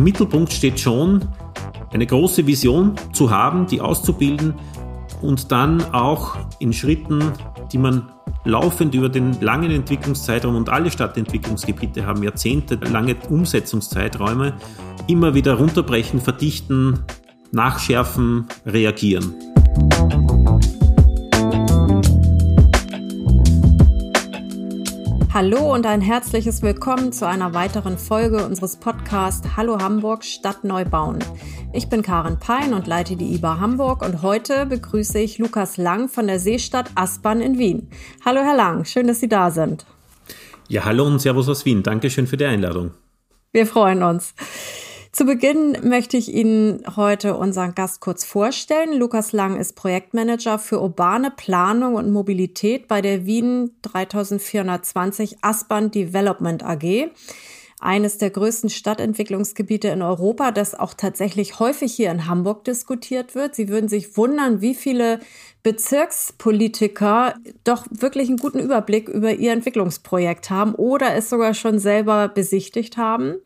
im Mittelpunkt steht schon, eine große Vision zu haben, die auszubilden und dann auch in Schritten, die man laufend über den langen Entwicklungszeitraum und alle Stadtentwicklungsgebiete haben jahrzehntelange Umsetzungszeiträume, immer wieder runterbrechen, verdichten, nachschärfen, reagieren. Hallo und ein herzliches Willkommen zu einer weiteren Folge unseres Podcasts Hallo Hamburg Stadt neu bauen. Ich bin Karin Pein und leite die IBA Hamburg und heute begrüße ich Lukas Lang von der Seestadt Aspern in Wien. Hallo Herr Lang, schön, dass Sie da sind. Ja, hallo und Servus aus Wien. Dankeschön für die Einladung. Wir freuen uns. Zu Beginn möchte ich Ihnen heute unseren Gast kurz vorstellen. Lukas Lang ist Projektmanager für urbane Planung und Mobilität bei der Wien 3420 Aspern Development AG. Eines der größten Stadtentwicklungsgebiete in Europa, das auch tatsächlich häufig hier in Hamburg diskutiert wird. Sie würden sich wundern, wie viele Bezirkspolitiker doch wirklich einen guten Überblick über ihr Entwicklungsprojekt haben oder es sogar schon selber besichtigt haben.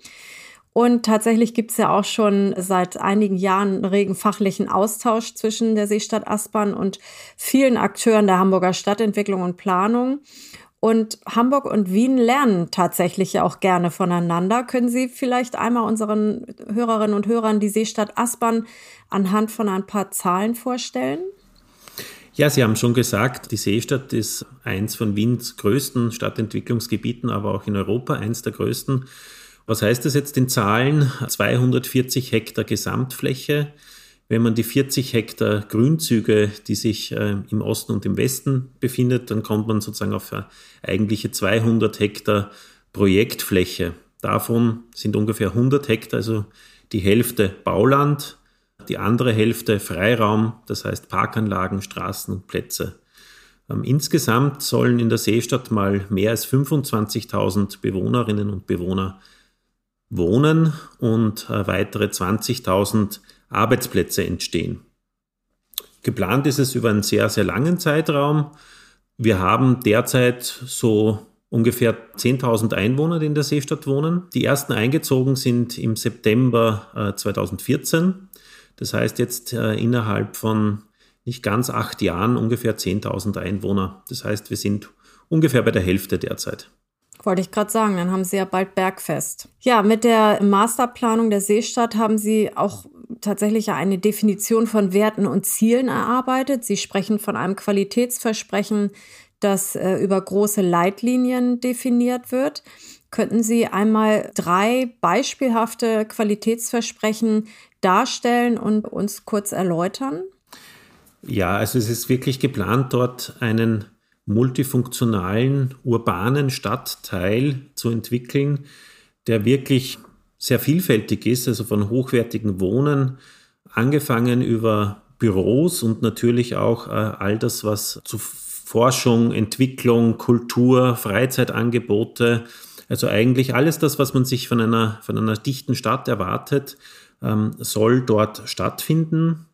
Und tatsächlich gibt es ja auch schon seit einigen Jahren regen fachlichen Austausch zwischen der Seestadt Aspern und vielen Akteuren der Hamburger Stadtentwicklung und Planung. Und Hamburg und Wien lernen tatsächlich auch gerne voneinander. Können Sie vielleicht einmal unseren Hörerinnen und Hörern die Seestadt Aspern anhand von ein paar Zahlen vorstellen? Ja, Sie haben schon gesagt, die Seestadt ist eins von Wiens größten Stadtentwicklungsgebieten, aber auch in Europa eins der größten. Was heißt das jetzt in Zahlen? 240 Hektar Gesamtfläche. Wenn man die 40 Hektar Grünzüge, die sich äh, im Osten und im Westen befindet, dann kommt man sozusagen auf eigentliche 200 Hektar Projektfläche. Davon sind ungefähr 100 Hektar, also die Hälfte Bauland, die andere Hälfte Freiraum, das heißt Parkanlagen, Straßen und Plätze. Ähm, insgesamt sollen in der Seestadt mal mehr als 25.000 Bewohnerinnen und Bewohner wohnen und äh, weitere 20.000 Arbeitsplätze entstehen. Geplant ist es über einen sehr, sehr langen Zeitraum. Wir haben derzeit so ungefähr 10.000 Einwohner, die in der Seestadt wohnen. Die ersten eingezogen sind im September 2014. Äh, das heißt jetzt äh, innerhalb von nicht ganz acht Jahren ungefähr 10.000 Einwohner. Das heißt, wir sind ungefähr bei der Hälfte derzeit. Wollte ich gerade sagen, dann haben Sie ja bald Bergfest. Ja, mit der Masterplanung der Seestadt haben Sie auch tatsächlich eine Definition von Werten und Zielen erarbeitet. Sie sprechen von einem Qualitätsversprechen, das äh, über große Leitlinien definiert wird. Könnten Sie einmal drei beispielhafte Qualitätsversprechen darstellen und uns kurz erläutern? Ja, also es ist wirklich geplant, dort einen multifunktionalen urbanen Stadtteil zu entwickeln, der wirklich sehr vielfältig ist, also von hochwertigen Wohnen, angefangen über Büros und natürlich auch äh, all das, was zu Forschung, Entwicklung, Kultur, Freizeitangebote, also eigentlich alles das, was man sich von einer, von einer dichten Stadt erwartet, ähm, soll dort stattfinden.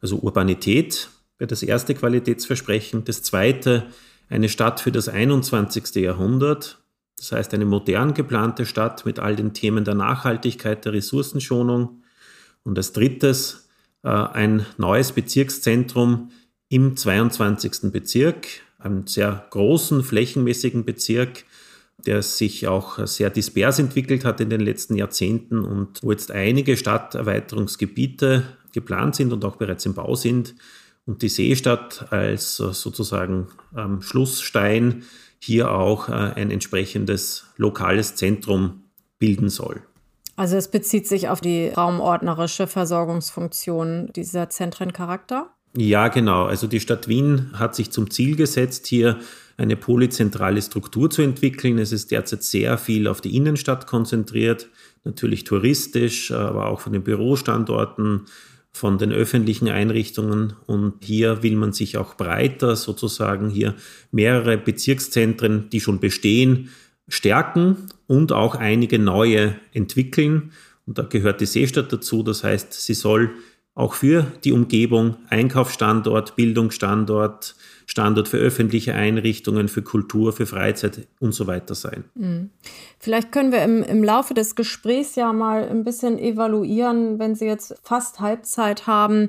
Also Urbanität wäre das erste Qualitätsversprechen. Das zweite eine Stadt für das 21. Jahrhundert, das heißt eine modern geplante Stadt mit all den Themen der Nachhaltigkeit, der Ressourcenschonung. Und als drittes äh, ein neues Bezirkszentrum im 22. Bezirk, einem sehr großen, flächenmäßigen Bezirk, der sich auch sehr dispers entwickelt hat in den letzten Jahrzehnten und wo jetzt einige Stadterweiterungsgebiete geplant sind und auch bereits im Bau sind, und die Seestadt als äh, sozusagen ähm, Schlussstein hier auch äh, ein entsprechendes lokales Zentrum bilden soll. Also es bezieht sich auf die raumordnerische Versorgungsfunktion dieser Zentrencharakter? Ja, genau. Also die Stadt Wien hat sich zum Ziel gesetzt, hier eine polyzentrale Struktur zu entwickeln. Es ist derzeit sehr viel auf die Innenstadt konzentriert, natürlich touristisch, aber auch von den Bürostandorten von den öffentlichen Einrichtungen. Und hier will man sich auch breiter sozusagen hier mehrere Bezirkszentren, die schon bestehen, stärken und auch einige neue entwickeln. Und da gehört die Seestadt dazu. Das heißt, sie soll auch für die Umgebung, Einkaufsstandort, Bildungsstandort, Standort für öffentliche Einrichtungen, für Kultur, für Freizeit und so weiter sein. Mhm. Vielleicht können wir im, im Laufe des Gesprächs ja mal ein bisschen evaluieren, wenn Sie jetzt fast Halbzeit haben,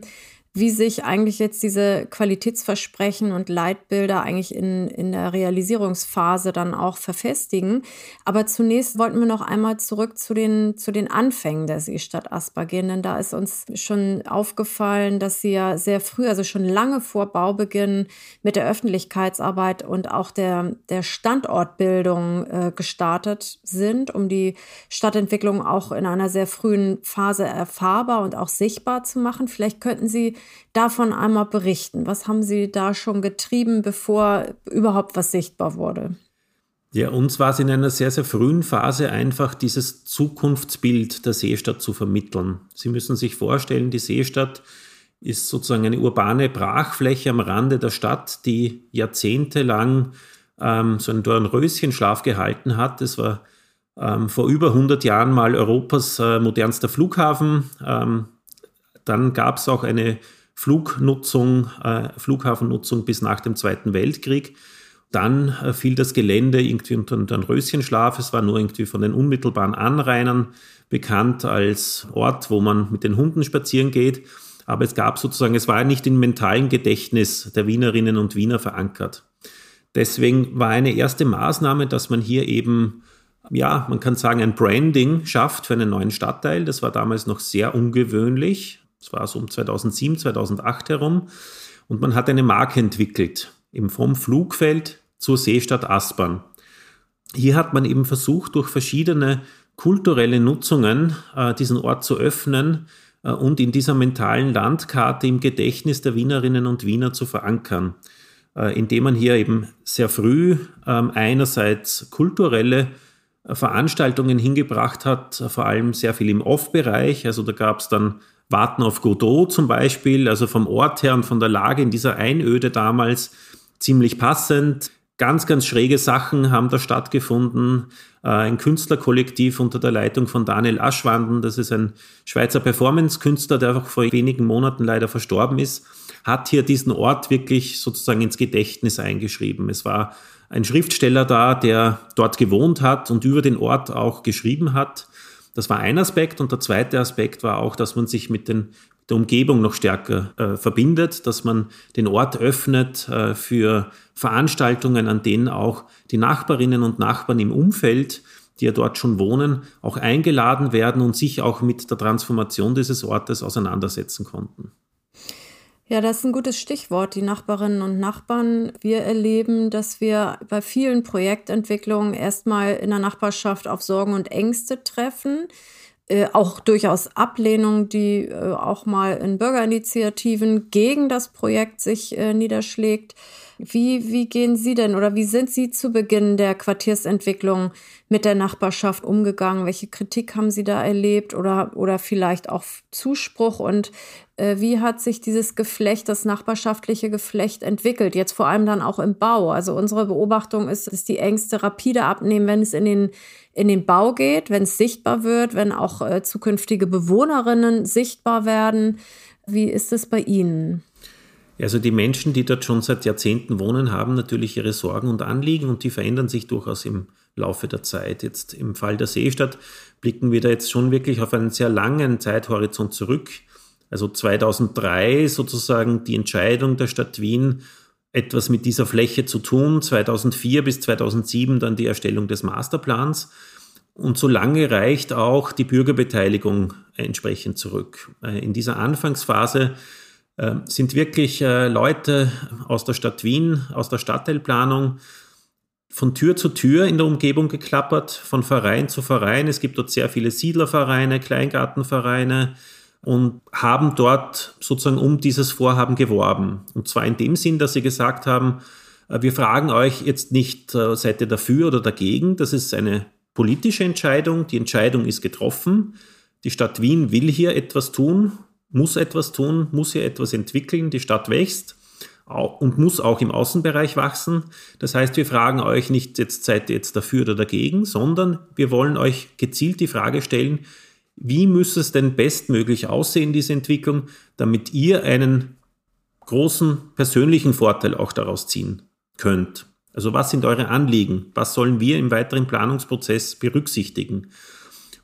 wie sich eigentlich jetzt diese Qualitätsversprechen und Leitbilder eigentlich in, in der Realisierungsphase dann auch verfestigen. Aber zunächst wollten wir noch einmal zurück zu den, zu den Anfängen der Seestadt Asper gehen, denn da ist uns schon aufgefallen, dass sie ja sehr früh, also schon lange vor Baubeginn mit der Öffentlichkeitsarbeit und auch der, der Standortbildung äh, gestartet sind, um die Stadtentwicklung auch in einer sehr frühen Phase erfahrbar und auch sichtbar zu machen. Vielleicht könnten Sie davon einmal berichten? Was haben Sie da schon getrieben, bevor überhaupt was sichtbar wurde? Ja, uns war es in einer sehr, sehr frühen Phase einfach, dieses Zukunftsbild der Seestadt zu vermitteln. Sie müssen sich vorstellen, die Seestadt ist sozusagen eine urbane Brachfläche am Rande der Stadt, die jahrzehntelang ähm, so einen Dornröschenschlaf gehalten hat. Es war ähm, vor über 100 Jahren mal Europas äh, modernster Flughafen. Ähm, dann gab es auch eine Flugnutzung, äh, Flughafennutzung bis nach dem Zweiten Weltkrieg. Dann äh, fiel das Gelände irgendwie unter den Röschenschlaf. Es war nur irgendwie von den unmittelbaren Anrainern bekannt als Ort, wo man mit den Hunden spazieren geht. Aber es gab sozusagen, es war nicht im mentalen Gedächtnis der Wienerinnen und Wiener verankert. Deswegen war eine erste Maßnahme, dass man hier eben, ja, man kann sagen, ein Branding schafft für einen neuen Stadtteil. Das war damals noch sehr ungewöhnlich. Das war so um 2007, 2008 herum. Und man hat eine Marke entwickelt, eben vom Flugfeld zur Seestadt Aspern. Hier hat man eben versucht, durch verschiedene kulturelle Nutzungen äh, diesen Ort zu öffnen äh, und in dieser mentalen Landkarte im Gedächtnis der Wienerinnen und Wiener zu verankern, äh, indem man hier eben sehr früh ähm, einerseits kulturelle äh, Veranstaltungen hingebracht hat, vor allem sehr viel im Off-Bereich. Also da gab es dann Warten auf Godot zum Beispiel, also vom Ort her und von der Lage in dieser Einöde damals ziemlich passend. Ganz, ganz schräge Sachen haben da stattgefunden. Äh, ein Künstlerkollektiv unter der Leitung von Daniel Aschwanden, das ist ein Schweizer Performance-Künstler, der auch vor wenigen Monaten leider verstorben ist, hat hier diesen Ort wirklich sozusagen ins Gedächtnis eingeschrieben. Es war ein Schriftsteller da, der dort gewohnt hat und über den Ort auch geschrieben hat. Das war ein Aspekt. Und der zweite Aspekt war auch, dass man sich mit den, der Umgebung noch stärker äh, verbindet, dass man den Ort öffnet äh, für Veranstaltungen, an denen auch die Nachbarinnen und Nachbarn im Umfeld, die ja dort schon wohnen, auch eingeladen werden und sich auch mit der Transformation dieses Ortes auseinandersetzen konnten. Ja, das ist ein gutes Stichwort, die Nachbarinnen und Nachbarn. Wir erleben, dass wir bei vielen Projektentwicklungen erstmal in der Nachbarschaft auf Sorgen und Ängste treffen. Äh, auch durchaus Ablehnung, die äh, auch mal in Bürgerinitiativen gegen das Projekt sich äh, niederschlägt. Wie, wie gehen Sie denn oder wie sind Sie zu Beginn der Quartiersentwicklung mit der Nachbarschaft umgegangen? Welche Kritik haben Sie da erlebt oder, oder vielleicht auch Zuspruch? Und wie hat sich dieses Geflecht, das nachbarschaftliche Geflecht entwickelt? Jetzt vor allem dann auch im Bau. Also unsere Beobachtung ist, dass die Ängste rapide abnehmen, wenn es in den in den Bau geht, wenn es sichtbar wird, wenn auch äh, zukünftige Bewohnerinnen sichtbar werden. Wie ist es bei Ihnen? Also die Menschen, die dort schon seit Jahrzehnten wohnen, haben natürlich ihre Sorgen und Anliegen und die verändern sich durchaus im Laufe der Zeit. Jetzt im Fall der Seestadt blicken wir da jetzt schon wirklich auf einen sehr langen Zeithorizont zurück. Also 2003 sozusagen die Entscheidung der Stadt Wien, etwas mit dieser Fläche zu tun. 2004 bis 2007 dann die Erstellung des Masterplans. Und so lange reicht auch die Bürgerbeteiligung entsprechend zurück. Äh, in dieser Anfangsphase ähm, sind wirklich äh, Leute aus der Stadt Wien, aus der Stadtteilplanung, von Tür zu Tür in der Umgebung geklappert, von Verein zu Verein. Es gibt dort sehr viele Siedlervereine, Kleingartenvereine und haben dort sozusagen um dieses Vorhaben geworben. Und zwar in dem Sinn, dass sie gesagt haben, äh, wir fragen euch jetzt nicht, äh, seid ihr dafür oder dagegen. Das ist eine politische Entscheidung. Die Entscheidung ist getroffen. Die Stadt Wien will hier etwas tun muss etwas tun, muss hier etwas entwickeln, die Stadt wächst und muss auch im Außenbereich wachsen. Das heißt, wir fragen euch nicht, jetzt seid ihr jetzt dafür oder dagegen, sondern wir wollen euch gezielt die Frage stellen, wie müsste es denn bestmöglich aussehen, diese Entwicklung, damit ihr einen großen persönlichen Vorteil auch daraus ziehen könnt. Also was sind eure Anliegen? Was sollen wir im weiteren Planungsprozess berücksichtigen?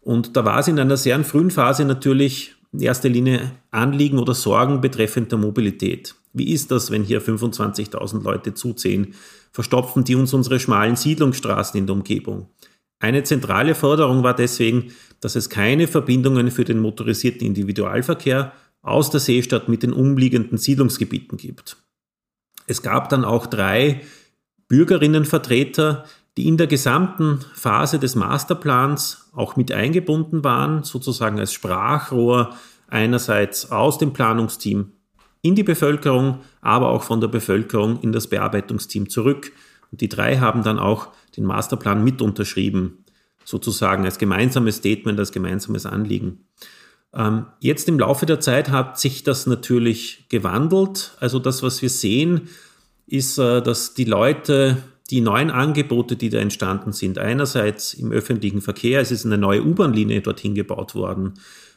Und da war es in einer sehr frühen Phase natürlich in erster Linie Anliegen oder Sorgen betreffend der Mobilität. Wie ist das, wenn hier 25.000 Leute zuzählen? Verstopfen die uns unsere schmalen Siedlungsstraßen in der Umgebung? Eine zentrale Forderung war deswegen, dass es keine Verbindungen für den motorisierten Individualverkehr aus der Seestadt mit den umliegenden Siedlungsgebieten gibt. Es gab dann auch drei Bürgerinnenvertreter, die in der gesamten Phase des Masterplans auch mit eingebunden waren, sozusagen als Sprachrohr einerseits aus dem Planungsteam in die Bevölkerung, aber auch von der Bevölkerung in das Bearbeitungsteam zurück. Und die drei haben dann auch den Masterplan mit unterschrieben, sozusagen als gemeinsames Statement, als gemeinsames Anliegen. Ähm, jetzt im Laufe der Zeit hat sich das natürlich gewandelt. Also das, was wir sehen, ist, äh, dass die Leute die neuen Angebote, die da entstanden sind, einerseits im öffentlichen Verkehr, es ist eine neue U-Bahn-Linie dorthin gebaut worden,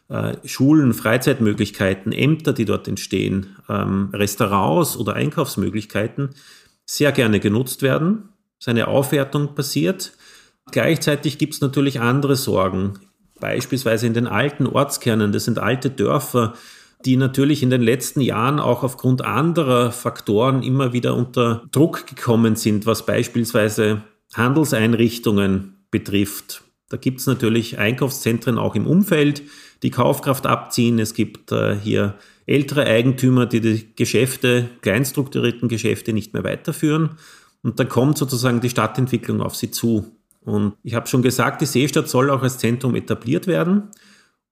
äh, Schulen, Freizeitmöglichkeiten, Ämter, die dort entstehen, ähm, Restaurants oder Einkaufsmöglichkeiten sehr gerne genutzt werden. Seine Aufwertung passiert. Gleichzeitig gibt es natürlich andere Sorgen, beispielsweise in den alten Ortskernen. Das sind alte Dörfer, die natürlich in den letzten Jahren auch aufgrund anderer Faktoren immer wieder unter Druck gekommen sind, was beispielsweise Handelseinrichtungen betrifft. Da gibt es natürlich Einkaufszentren auch im Umfeld, die Kaufkraft abziehen. Es gibt äh, hier ältere Eigentümer, die die Geschäfte, kleinstrukturierten Geschäfte nicht mehr weiterführen. Und da kommt sozusagen die Stadtentwicklung auf sie zu. Und ich habe schon gesagt, die Seestadt soll auch als Zentrum etabliert werden.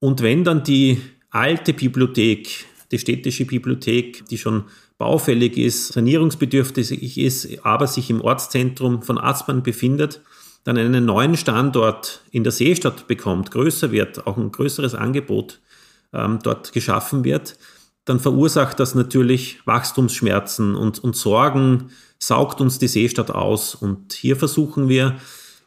Und wenn dann die alte Bibliothek, die städtische Bibliothek, die schon baufällig ist, sanierungsbedürftig ist, aber sich im Ortszentrum von Aspern befindet, dann einen neuen Standort in der Seestadt bekommt, größer wird, auch ein größeres Angebot ähm, dort geschaffen wird, dann verursacht das natürlich Wachstumsschmerzen und, und Sorgen, saugt uns die Seestadt aus. Und hier versuchen wir,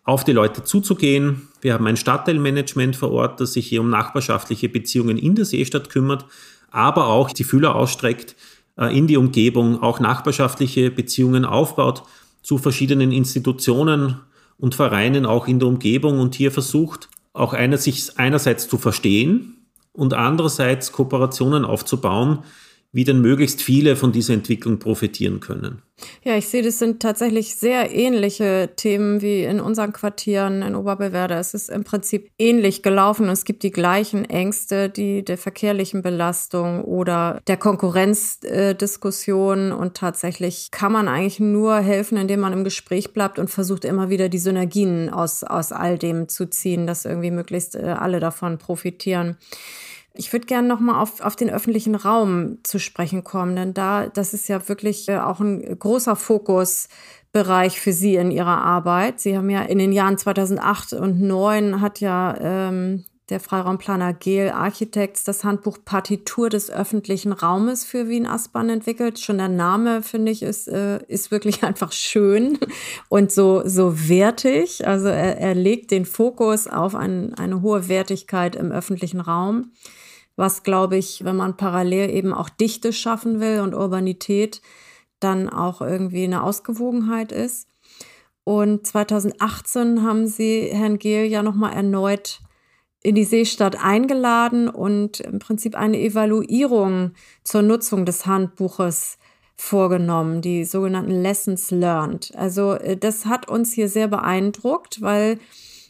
auf die Leute zuzugehen. Wir haben ein Stadtteilmanagement vor Ort, das sich hier um nachbarschaftliche Beziehungen in der Seestadt kümmert, aber auch die Fühler ausstreckt äh, in die Umgebung, auch nachbarschaftliche Beziehungen aufbaut zu verschiedenen Institutionen und Vereinen auch in der Umgebung und hier versucht, auch einer, sich einerseits zu verstehen und andererseits Kooperationen aufzubauen, wie denn möglichst viele von dieser Entwicklung profitieren können. Ja, ich sehe, das sind tatsächlich sehr ähnliche Themen wie in unseren Quartieren in Oberbeverde. Es ist im Prinzip ähnlich gelaufen. Es gibt die gleichen Ängste, die der verkehrlichen Belastung oder der Konkurrenzdiskussion. Und tatsächlich kann man eigentlich nur helfen, indem man im Gespräch bleibt und versucht immer wieder die Synergien aus, aus all dem zu ziehen, dass irgendwie möglichst äh, alle davon profitieren. Ich würde gerne noch mal auf, auf den öffentlichen Raum zu sprechen kommen, denn da, das ist ja wirklich äh, auch ein großer Fokusbereich für Sie in Ihrer Arbeit. Sie haben ja in den Jahren 2008 und 2009 hat ja ähm, der Freiraumplaner Gel Architects das Handbuch Partitur des öffentlichen Raumes für Wien-Aspern entwickelt. Schon der Name, finde ich, ist, äh, ist wirklich einfach schön und so, so wertig. Also er, er legt den Fokus auf ein, eine hohe Wertigkeit im öffentlichen Raum was, glaube ich, wenn man parallel eben auch Dichte schaffen will und Urbanität, dann auch irgendwie eine Ausgewogenheit ist. Und 2018 haben sie Herrn Gehl ja nochmal erneut in die Seestadt eingeladen und im Prinzip eine Evaluierung zur Nutzung des Handbuches vorgenommen, die sogenannten Lessons Learned. Also äh, das hat uns hier sehr beeindruckt, weil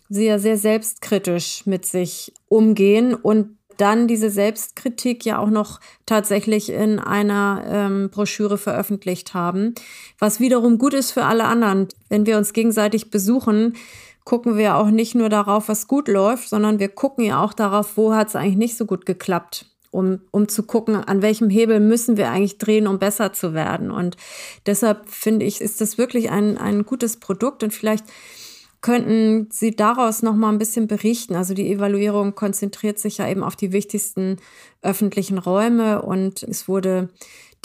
sie ja sehr selbstkritisch mit sich umgehen und dann diese Selbstkritik ja auch noch tatsächlich in einer ähm, Broschüre veröffentlicht haben, was wiederum gut ist für alle anderen. Wenn wir uns gegenseitig besuchen, gucken wir auch nicht nur darauf, was gut läuft, sondern wir gucken ja auch darauf, wo hat es eigentlich nicht so gut geklappt. Um, um zu gucken, an welchem Hebel müssen wir eigentlich drehen, um besser zu werden. Und deshalb finde ich, ist das wirklich ein, ein gutes Produkt und vielleicht Könnten Sie daraus noch mal ein bisschen berichten? Also die Evaluierung konzentriert sich ja eben auf die wichtigsten öffentlichen Räume und es wurde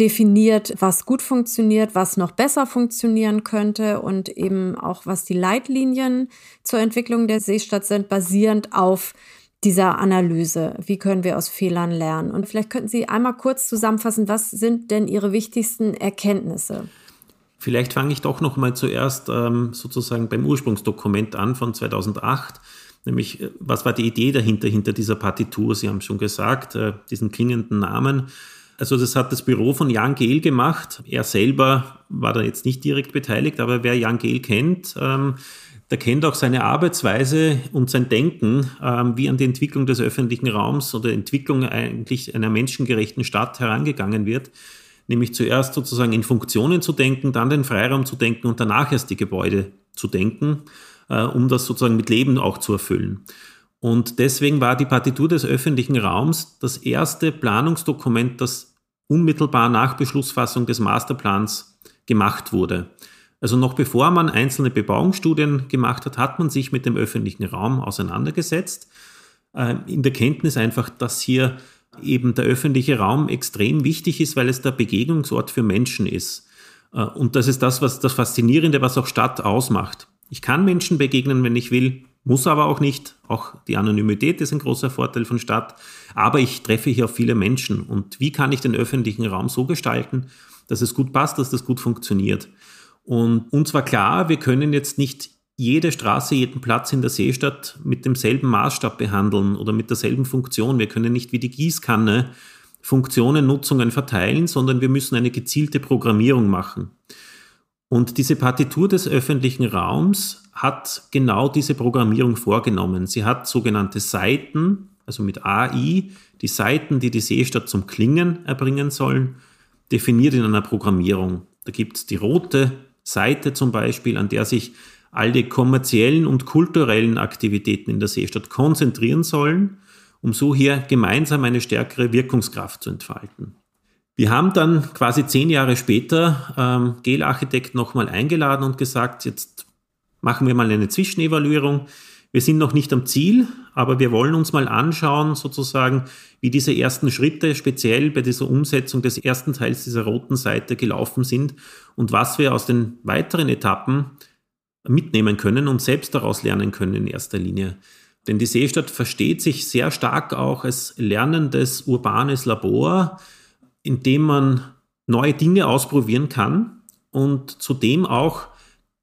definiert, was gut funktioniert, was noch besser funktionieren könnte und eben auch, was die Leitlinien zur Entwicklung der Seestadt sind, basierend auf dieser Analyse? Wie können wir aus Fehlern lernen? Und vielleicht könnten Sie einmal kurz zusammenfassen, was sind denn Ihre wichtigsten Erkenntnisse? Vielleicht fange ich doch noch mal zuerst ähm, sozusagen beim Ursprungsdokument an von 2008. Nämlich, äh, was war die Idee dahinter, hinter dieser Partitur? Sie haben schon gesagt, äh, diesen klingenden Namen. Also das hat das Büro von Jan Gehl gemacht. Er selber war da jetzt nicht direkt beteiligt, aber wer Jan Gehl kennt, ähm, der kennt auch seine Arbeitsweise und sein Denken, ähm, wie an die Entwicklung des öffentlichen Raums oder Entwicklung eigentlich einer menschengerechten Stadt herangegangen wird. Nämlich zuerst sozusagen in Funktionen zu denken, dann den Freiraum zu denken und danach erst die Gebäude zu denken, äh, um das sozusagen mit Leben auch zu erfüllen. Und deswegen war die Partitur des öffentlichen Raums das erste Planungsdokument, das unmittelbar nach Beschlussfassung des Masterplans gemacht wurde. Also noch bevor man einzelne Bebauungsstudien gemacht hat, hat man sich mit dem öffentlichen Raum auseinandergesetzt, äh, in der Kenntnis einfach, dass hier eben der öffentliche Raum extrem wichtig ist, weil es der Begegnungsort für Menschen ist. Äh, und das ist das, was das Faszinierende, was auch Stadt ausmacht. Ich kann Menschen begegnen, wenn ich will, muss aber auch nicht. Auch die Anonymität ist ein großer Vorteil von Stadt. Aber ich treffe hier auf viele Menschen. Und wie kann ich den öffentlichen Raum so gestalten, dass es gut passt, dass das gut funktioniert? Und uns war klar, wir können jetzt nicht jede Straße, jeden Platz in der Seestadt mit demselben Maßstab behandeln oder mit derselben Funktion. Wir können nicht wie die Gießkanne Funktionen, Nutzungen verteilen, sondern wir müssen eine gezielte Programmierung machen. Und diese Partitur des öffentlichen Raums hat genau diese Programmierung vorgenommen. Sie hat sogenannte Seiten, also mit AI, die Seiten, die die Seestadt zum Klingen erbringen sollen, definiert in einer Programmierung. Da gibt es die rote Seite zum Beispiel, an der sich all die kommerziellen und kulturellen Aktivitäten in der Seestadt konzentrieren sollen, um so hier gemeinsam eine stärkere Wirkungskraft zu entfalten. Wir haben dann quasi zehn Jahre später ähm, Gel-Architekt nochmal eingeladen und gesagt, jetzt machen wir mal eine Zwischenevaluierung. Wir sind noch nicht am Ziel, aber wir wollen uns mal anschauen, sozusagen, wie diese ersten Schritte speziell bei dieser Umsetzung des ersten Teils dieser roten Seite gelaufen sind und was wir aus den weiteren Etappen mitnehmen können und selbst daraus lernen können in erster Linie. Denn die Seestadt versteht sich sehr stark auch als lernendes urbanes Labor, in dem man neue Dinge ausprobieren kann und zudem auch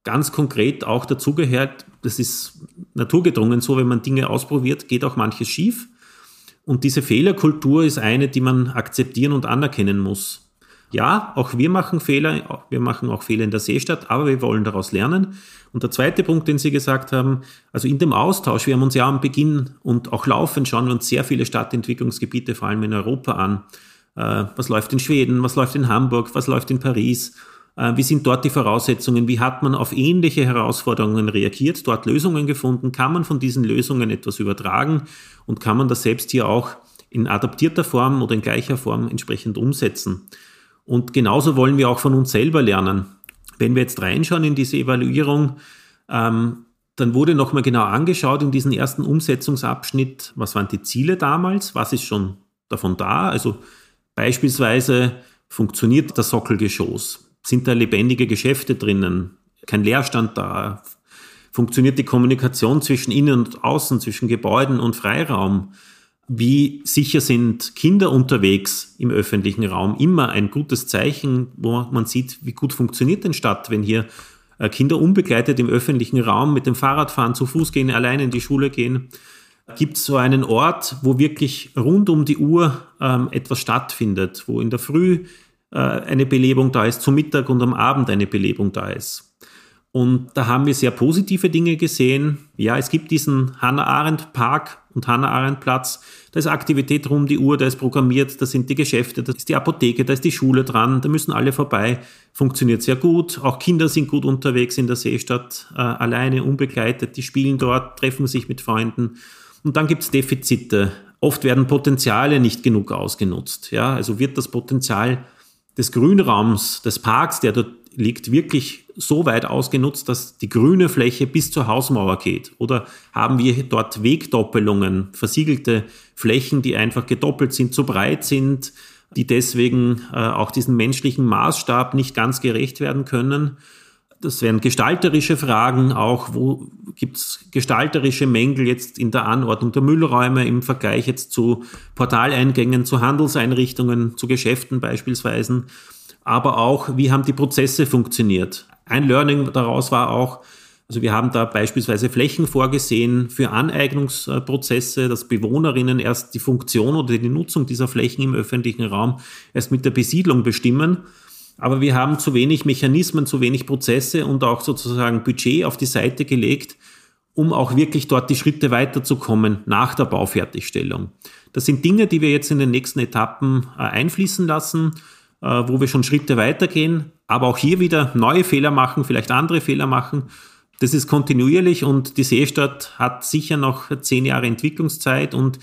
ganz konkret auch dazugehört, das ist naturgedrungen so, wenn man Dinge ausprobiert, geht auch manches schief. Und diese Fehlerkultur ist eine, die man akzeptieren und anerkennen muss. Ja, auch wir machen Fehler, wir machen auch Fehler in der Seestadt, aber wir wollen daraus lernen. Und der zweite Punkt, den Sie gesagt haben, also in dem Austausch, wir haben uns ja am Beginn und auch laufend schauen wir uns sehr viele Stadtentwicklungsgebiete, vor allem in Europa an. Äh, was läuft in Schweden, was läuft in Hamburg, was läuft in Paris? Äh, wie sind dort die Voraussetzungen? Wie hat man auf ähnliche Herausforderungen reagiert, dort Lösungen gefunden? Kann man von diesen Lösungen etwas übertragen? Und kann man das selbst hier auch in adaptierter Form oder in gleicher Form entsprechend umsetzen? Und genauso wollen wir auch von uns selber lernen. Wenn wir jetzt reinschauen in diese Evaluierung, ähm, dann wurde nochmal genau angeschaut in diesem ersten Umsetzungsabschnitt, was waren die Ziele damals, was ist schon davon da. Also beispielsweise funktioniert das Sockelgeschoss, sind da lebendige Geschäfte drinnen? Kein Leerstand da? Funktioniert die Kommunikation zwischen innen und außen, zwischen Gebäuden und Freiraum? Wie sicher sind Kinder unterwegs im öffentlichen Raum? Immer ein gutes Zeichen, wo man sieht, wie gut funktioniert denn Stadt, wenn hier äh, Kinder unbegleitet im öffentlichen Raum mit dem Fahrrad fahren, zu Fuß gehen, allein in die Schule gehen. Gibt es so einen Ort, wo wirklich rund um die Uhr ähm, etwas stattfindet, wo in der Früh äh, eine Belebung da ist, zum Mittag und am Abend eine Belebung da ist. Und da haben wir sehr positive Dinge gesehen. Ja, es gibt diesen Hannah Arendt Park und Hannah Arendt Platz. Da ist Aktivität rund die Uhr, da ist programmiert, da sind die Geschäfte, da ist die Apotheke, da ist die Schule dran, da müssen alle vorbei. Funktioniert sehr gut. Auch Kinder sind gut unterwegs in der Seestadt, äh, alleine, unbegleitet. Die spielen dort, treffen sich mit Freunden. Und dann gibt es Defizite. Oft werden Potenziale nicht genug ausgenutzt. Ja, also wird das Potenzial des Grünraums, des Parks, der dort liegt, wirklich so weit ausgenutzt, dass die grüne Fläche bis zur Hausmauer geht? Oder haben wir dort Wegdoppelungen, versiegelte Flächen, die einfach gedoppelt sind, zu breit sind, die deswegen äh, auch diesem menschlichen Maßstab nicht ganz gerecht werden können? Das wären gestalterische Fragen auch, wo Gibt es gestalterische Mängel jetzt in der Anordnung der Müllräume im Vergleich jetzt zu Portaleingängen, zu Handelseinrichtungen, zu Geschäften beispielsweise? Aber auch, wie haben die Prozesse funktioniert? Ein Learning daraus war auch, also wir haben da beispielsweise Flächen vorgesehen für Aneignungsprozesse, dass Bewohnerinnen erst die Funktion oder die Nutzung dieser Flächen im öffentlichen Raum erst mit der Besiedlung bestimmen. Aber wir haben zu wenig Mechanismen, zu wenig Prozesse und auch sozusagen Budget auf die Seite gelegt, um auch wirklich dort die Schritte weiterzukommen nach der Baufertigstellung. Das sind Dinge, die wir jetzt in den nächsten Etappen äh, einfließen lassen, wo wir schon Schritte weitergehen, aber auch hier wieder neue Fehler machen, vielleicht andere Fehler machen das ist kontinuierlich und die Seestadt hat sicher noch zehn Jahre Entwicklungszeit und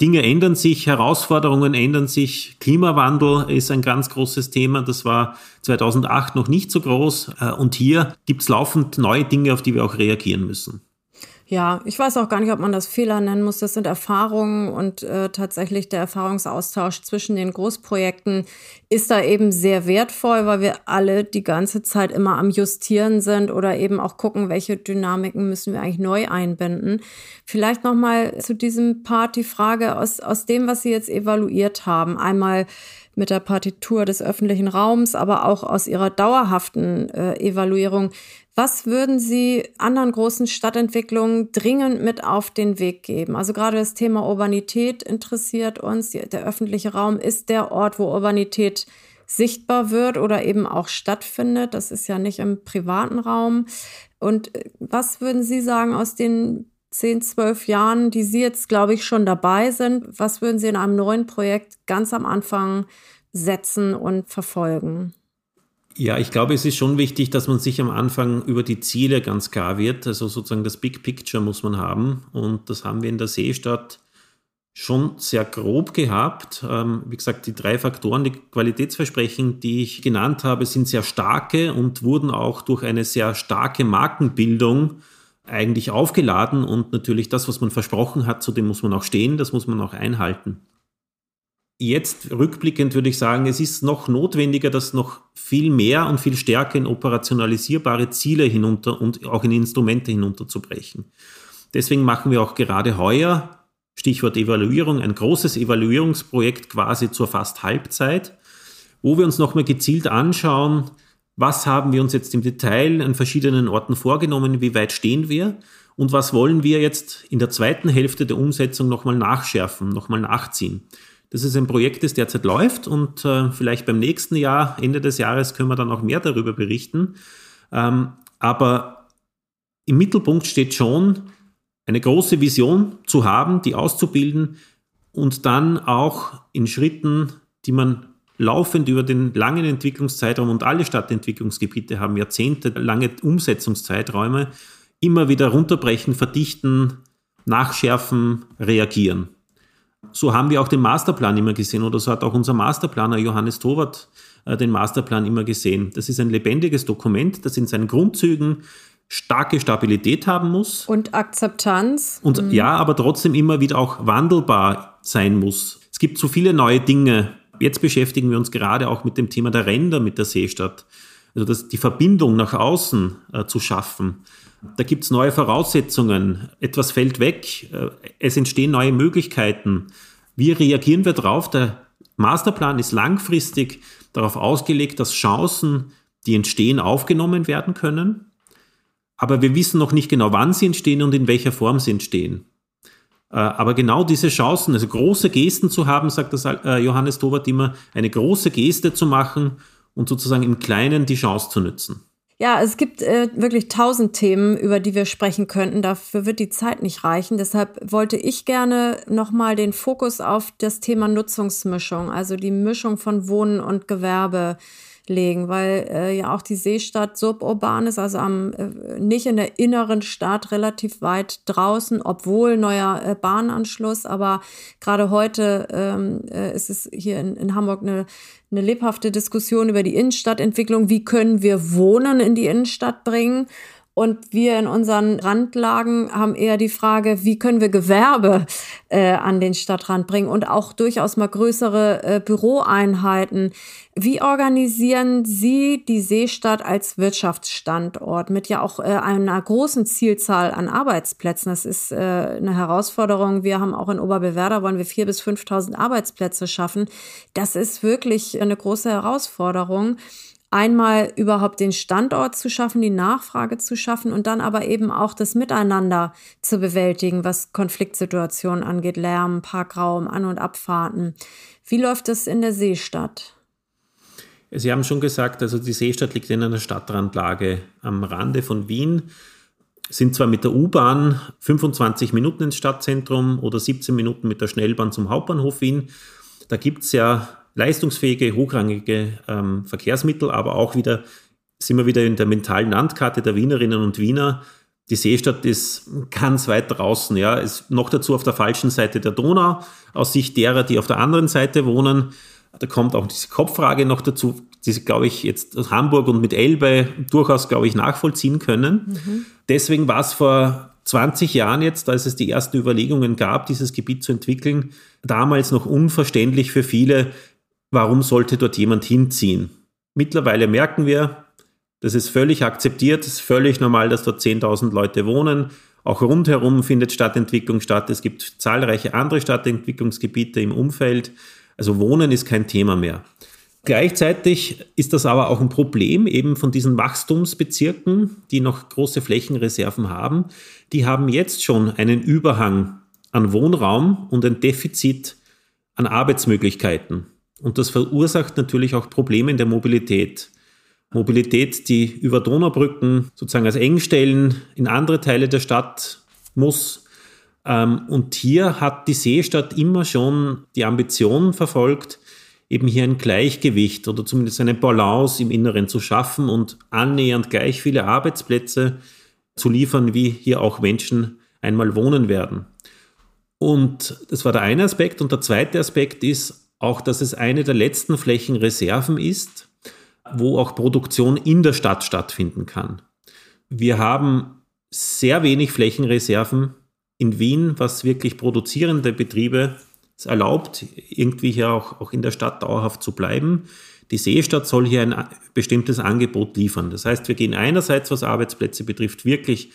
Dinge ändern sich, Herausforderungen ändern sich. Klimawandel ist ein ganz großes Thema. Das war 2008 noch nicht so groß. Äh, und hier gibt es laufend neue Dinge, auf die wir auch reagieren müssen. Ja, ich weiß auch gar nicht, ob man das Fehler nennen muss. Das sind Erfahrungen und äh, tatsächlich der Erfahrungsaustausch zwischen den Großprojekten ist da eben sehr wertvoll, weil wir alle die ganze Zeit immer am Justieren sind oder eben auch gucken, welche Dynamiken müssen wir eigentlich neu einbinden. Vielleicht noch mal zu diesem Part die Frage aus aus dem, was Sie jetzt evaluiert haben. Einmal mit der Partitur des öffentlichen Raums, aber auch aus Ihrer dauerhaften äh, Evaluierung. Was würden Sie anderen großen Stadtentwicklungen dringend mit auf den Weg geben? Also gerade das Thema Urbanität interessiert uns. Der öffentliche Raum ist der Ort, wo Urbanität sichtbar wird oder eben auch stattfindet. Das ist ja nicht im privaten Raum. Und äh, was würden Sie sagen aus den zehn, zwölf Jahren, die Sie jetzt, glaube ich, schon dabei sind? Was würden Sie in einem neuen Projekt ganz am Anfang setzen und verfolgen? Ja, ich glaube, es ist schon wichtig, dass man sich am Anfang über die Ziele ganz klar wird. Also sozusagen das Big Picture muss man haben. Und das haben wir in der Seestadt schon sehr grob gehabt. Ähm, wie gesagt, die drei Faktoren, die Qualitätsversprechen, die ich genannt habe, sind sehr starke und wurden auch durch eine sehr starke Markenbildung eigentlich aufgeladen. Und natürlich das, was man versprochen hat, zu dem muss man auch stehen, das muss man auch einhalten. Jetzt rückblickend würde ich sagen, es ist noch notwendiger, das noch viel mehr und viel stärker in operationalisierbare Ziele hinunter und auch in Instrumente hinunterzubrechen. Deswegen machen wir auch gerade heuer, Stichwort Evaluierung, ein großes Evaluierungsprojekt quasi zur fast Halbzeit, wo wir uns nochmal gezielt anschauen, was haben wir uns jetzt im Detail an verschiedenen Orten vorgenommen, wie weit stehen wir und was wollen wir jetzt in der zweiten Hälfte der Umsetzung nochmal nachschärfen, nochmal nachziehen. Das ist ein Projekt, das derzeit läuft und äh, vielleicht beim nächsten Jahr, Ende des Jahres, können wir dann auch mehr darüber berichten. Ähm, aber im Mittelpunkt steht schon, eine große Vision zu haben, die auszubilden und dann auch in Schritten, die man laufend über den langen Entwicklungszeitraum und alle Stadtentwicklungsgebiete haben jahrzehntelange Umsetzungszeiträume, immer wieder runterbrechen, verdichten, nachschärfen, reagieren. So haben wir auch den Masterplan immer gesehen oder so hat auch unser Masterplaner Johannes Towert äh, den Masterplan immer gesehen. Das ist ein lebendiges Dokument, das in seinen Grundzügen starke Stabilität haben muss. Und Akzeptanz. Und mhm. ja, aber trotzdem immer wieder auch wandelbar sein muss. Es gibt so viele neue Dinge. Jetzt beschäftigen wir uns gerade auch mit dem Thema der Ränder mit der Seestadt. Also das, die Verbindung nach außen äh, zu schaffen. Da gibt es neue Voraussetzungen. Etwas fällt weg. Äh, es entstehen neue Möglichkeiten. Wie reagieren wir darauf? Der Masterplan ist langfristig darauf ausgelegt, dass Chancen, die entstehen, aufgenommen werden können. Aber wir wissen noch nicht genau, wann sie entstehen und in welcher Form sie entstehen. Äh, aber genau diese Chancen, also große Gesten zu haben, sagt das äh, Johannes Towert immer, eine große Geste zu machen und sozusagen im Kleinen die Chance zu nützen. Ja, es gibt äh, wirklich tausend Themen, über die wir sprechen könnten. Dafür wird die Zeit nicht reichen. Deshalb wollte ich gerne nochmal den Fokus auf das Thema Nutzungsmischung, also die Mischung von Wohnen und Gewerbe legen, weil äh, ja auch die Seestadt suburban ist, also am, äh, nicht in der inneren Stadt, relativ weit draußen, obwohl neuer äh, Bahnanschluss. Aber gerade heute ähm, äh, ist es hier in, in Hamburg eine, eine lebhafte Diskussion über die Innenstadtentwicklung. Wie können wir Wohnen in die Innenstadt bringen? Und wir in unseren Randlagen haben eher die Frage, wie können wir Gewerbe äh, an den Stadtrand bringen und auch durchaus mal größere äh, Büroeinheiten. Wie organisieren Sie die Seestadt als Wirtschaftsstandort mit ja auch äh, einer großen Zielzahl an Arbeitsplätzen? Das ist äh, eine Herausforderung. Wir haben auch in Oberbewerder wollen wir vier bis 5.000 Arbeitsplätze schaffen. Das ist wirklich eine große Herausforderung einmal überhaupt den Standort zu schaffen, die Nachfrage zu schaffen und dann aber eben auch das Miteinander zu bewältigen, was Konfliktsituationen angeht, Lärm, Parkraum, An- und Abfahrten. Wie läuft das in der Seestadt? Sie haben schon gesagt, also die Seestadt liegt in einer Stadtrandlage am Rande von Wien, sind zwar mit der U-Bahn 25 Minuten ins Stadtzentrum oder 17 Minuten mit der Schnellbahn zum Hauptbahnhof Wien. Da gibt es ja leistungsfähige, hochrangige ähm, Verkehrsmittel, aber auch wieder sind wir wieder in der mentalen Landkarte der Wienerinnen und Wiener. Die Seestadt ist ganz weit draußen, ja, ist noch dazu auf der falschen Seite der Donau, aus Sicht derer, die auf der anderen Seite wohnen. Da kommt auch diese Kopffrage noch dazu, die sie, glaube ich, jetzt aus Hamburg und mit Elbe durchaus, glaube ich, nachvollziehen können. Mhm. Deswegen war es vor 20 Jahren jetzt, als es die ersten Überlegungen gab, dieses Gebiet zu entwickeln, damals noch unverständlich für viele, Warum sollte dort jemand hinziehen? Mittlerweile merken wir, das ist völlig akzeptiert, es ist völlig normal, dass dort 10.000 Leute wohnen. Auch rundherum findet Stadtentwicklung statt. Es gibt zahlreiche andere Stadtentwicklungsgebiete im Umfeld. Also Wohnen ist kein Thema mehr. Gleichzeitig ist das aber auch ein Problem eben von diesen Wachstumsbezirken, die noch große Flächenreserven haben. Die haben jetzt schon einen Überhang an Wohnraum und ein Defizit an Arbeitsmöglichkeiten. Und das verursacht natürlich auch Probleme in der Mobilität. Mobilität, die über Donaubrücken sozusagen als Engstellen in andere Teile der Stadt muss. Ähm, und hier hat die Seestadt immer schon die Ambition verfolgt, eben hier ein Gleichgewicht oder zumindest eine Balance im Inneren zu schaffen und annähernd gleich viele Arbeitsplätze zu liefern, wie hier auch Menschen einmal wohnen werden. Und das war der eine Aspekt. Und der zweite Aspekt ist, auch, dass es eine der letzten Flächenreserven ist, wo auch Produktion in der Stadt stattfinden kann. Wir haben sehr wenig Flächenreserven in Wien, was wirklich produzierende Betriebe erlaubt, irgendwie hier auch, auch in der Stadt dauerhaft zu bleiben. Die Seestadt soll hier ein bestimmtes Angebot liefern. Das heißt, wir gehen einerseits, was Arbeitsplätze betrifft, wirklich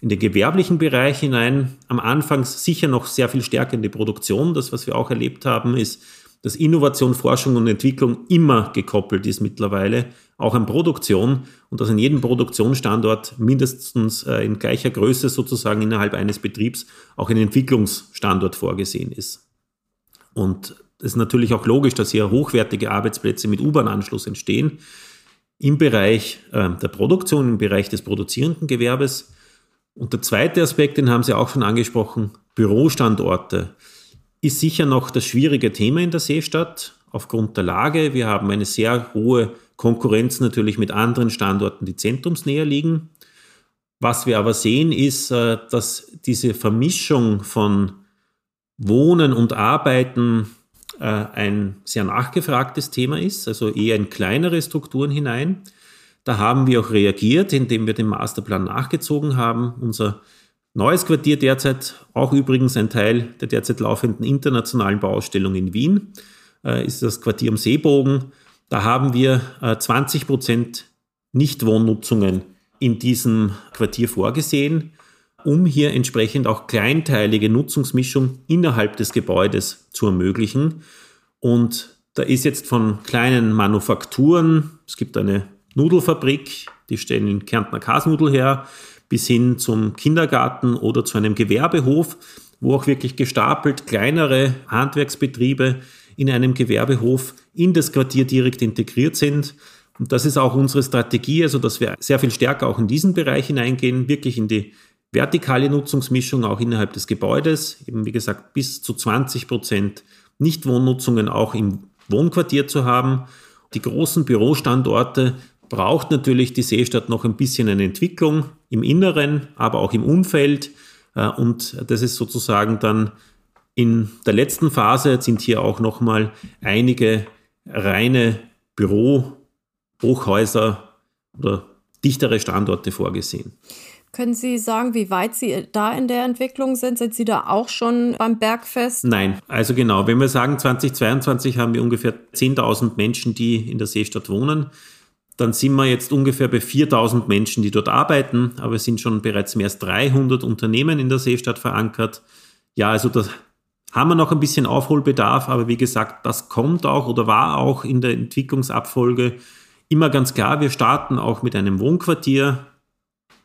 in den gewerblichen Bereich hinein. Am Anfang sicher noch sehr viel stärker in die Produktion. Das, was wir auch erlebt haben, ist, dass Innovation, Forschung und Entwicklung immer gekoppelt ist mittlerweile, auch an Produktion und dass an jedem Produktionsstandort mindestens äh, in gleicher Größe sozusagen innerhalb eines Betriebs auch ein Entwicklungsstandort vorgesehen ist. Und es ist natürlich auch logisch, dass hier hochwertige Arbeitsplätze mit U-Bahn-Anschluss entstehen im Bereich äh, der Produktion, im Bereich des produzierenden Gewerbes. Und der zweite Aspekt, den haben Sie auch schon angesprochen, Bürostandorte ist sicher noch das schwierige Thema in der Seestadt aufgrund der Lage. Wir haben eine sehr hohe Konkurrenz natürlich mit anderen Standorten, die zentrumsnäher liegen. Was wir aber sehen, ist, äh, dass diese Vermischung von Wohnen und Arbeiten äh, ein sehr nachgefragtes Thema ist, also eher in kleinere Strukturen hinein. Da haben wir auch reagiert, indem wir den Masterplan nachgezogen haben. Unser Neues Quartier derzeit, auch übrigens ein Teil der derzeit laufenden internationalen Bauausstellung in Wien, äh, ist das Quartier am Seebogen. Da haben wir äh, 20 Prozent Nichtwohnnutzungen in diesem Quartier vorgesehen, um hier entsprechend auch kleinteilige Nutzungsmischung innerhalb des Gebäudes zu ermöglichen. Und da ist jetzt von kleinen Manufakturen, es gibt eine Nudelfabrik, die stellen Kärntner Kasnudel her, bis hin zum Kindergarten oder zu einem Gewerbehof, wo auch wirklich gestapelt kleinere Handwerksbetriebe in einem Gewerbehof in das Quartier direkt integriert sind. Und das ist auch unsere Strategie, also dass wir sehr viel stärker auch in diesen Bereich hineingehen, wirklich in die vertikale Nutzungsmischung auch innerhalb des Gebäudes, eben wie gesagt bis zu 20 Prozent Nichtwohnnutzungen auch im Wohnquartier zu haben. Die großen Bürostandorte braucht natürlich die Seestadt noch ein bisschen eine Entwicklung im Inneren, aber auch im Umfeld. Äh, und das ist sozusagen dann in der letzten Phase sind hier auch nochmal einige reine Bürohochhäuser oder dichtere Standorte vorgesehen. Können Sie sagen, wie weit Sie da in der Entwicklung sind? Sind Sie da auch schon beim Bergfest? Nein, also genau. Wenn wir sagen, 2022 haben wir ungefähr 10.000 Menschen, die in der Seestadt wohnen, dann sind wir jetzt ungefähr bei 4.000 Menschen, die dort arbeiten, aber es sind schon bereits mehr als 300 Unternehmen in der Seestadt verankert. Ja, also da haben wir noch ein bisschen Aufholbedarf, aber wie gesagt, das kommt auch oder war auch in der Entwicklungsabfolge immer ganz klar. Wir starten auch mit einem Wohnquartier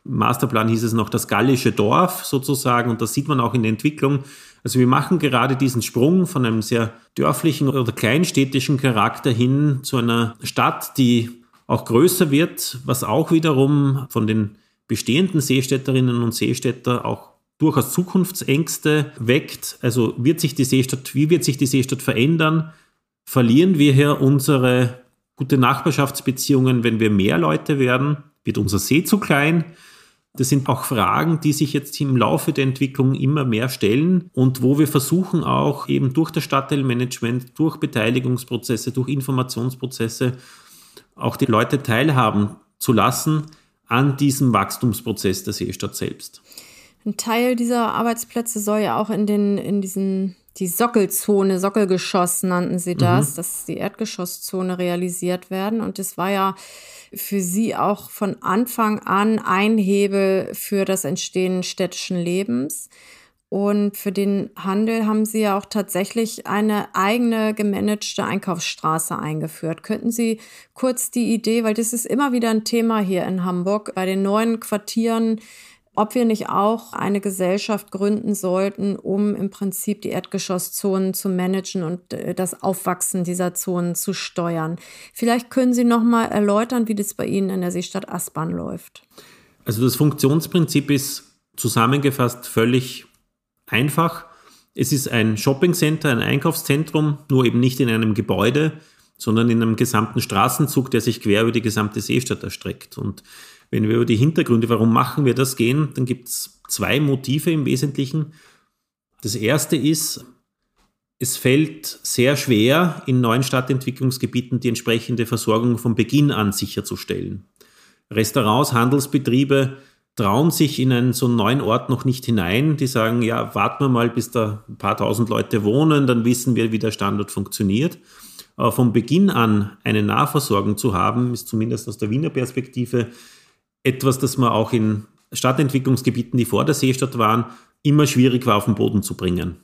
Masterplan hieß es noch das gallische Dorf sozusagen und das sieht man auch in der Entwicklung. Also wir machen gerade diesen Sprung von einem sehr dörflichen oder kleinstädtischen Charakter hin zu einer Stadt, die auch größer wird, was auch wiederum von den bestehenden Seestädterinnen und Seestädter auch durchaus Zukunftsängste weckt. Also wird sich die Seestadt, wie wird sich die Seestadt verändern? Verlieren wir hier unsere gute Nachbarschaftsbeziehungen, wenn wir mehr Leute werden? Wird unser See zu klein? Das sind auch Fragen, die sich jetzt im Laufe der Entwicklung immer mehr stellen und wo wir versuchen auch eben durch das Stadtteilmanagement, durch Beteiligungsprozesse, durch Informationsprozesse auch die Leute teilhaben zu lassen an diesem Wachstumsprozess der Seestadt selbst. Ein Teil dieser Arbeitsplätze soll ja auch in den, in diesen, die Sockelzone, Sockelgeschoss nannten sie das, mhm. dass die Erdgeschosszone realisiert werden. Und das war ja für sie auch von Anfang an ein Hebel für das Entstehen städtischen Lebens. Und für den Handel haben Sie ja auch tatsächlich eine eigene gemanagte Einkaufsstraße eingeführt. Könnten Sie kurz die Idee, weil das ist immer wieder ein Thema hier in Hamburg, bei den neuen Quartieren ob wir nicht auch eine Gesellschaft gründen sollten, um im Prinzip die Erdgeschosszonen zu managen und äh, das Aufwachsen dieser Zonen zu steuern. Vielleicht können Sie noch mal erläutern, wie das bei Ihnen in der Seestadt Aspern läuft. Also das Funktionsprinzip ist zusammengefasst völlig einfach. Es ist ein Shoppingcenter, ein Einkaufszentrum, nur eben nicht in einem Gebäude, sondern in einem gesamten Straßenzug, der sich quer über die gesamte Seestadt erstreckt. Und wenn wir über die Hintergründe, warum machen wir das gehen, dann gibt es zwei Motive im Wesentlichen. Das erste ist, es fällt sehr schwer, in neuen Stadtentwicklungsgebieten die entsprechende Versorgung von Beginn an sicherzustellen. Restaurants, Handelsbetriebe trauen sich in einen so neuen Ort noch nicht hinein. Die sagen, ja, warten wir mal, bis da ein paar tausend Leute wohnen, dann wissen wir, wie der Standort funktioniert. Aber von Beginn an eine Nahversorgung zu haben, ist zumindest aus der Wiener Perspektive etwas, das man auch in Stadtentwicklungsgebieten, die vor der Seestadt waren, immer schwierig war auf den Boden zu bringen.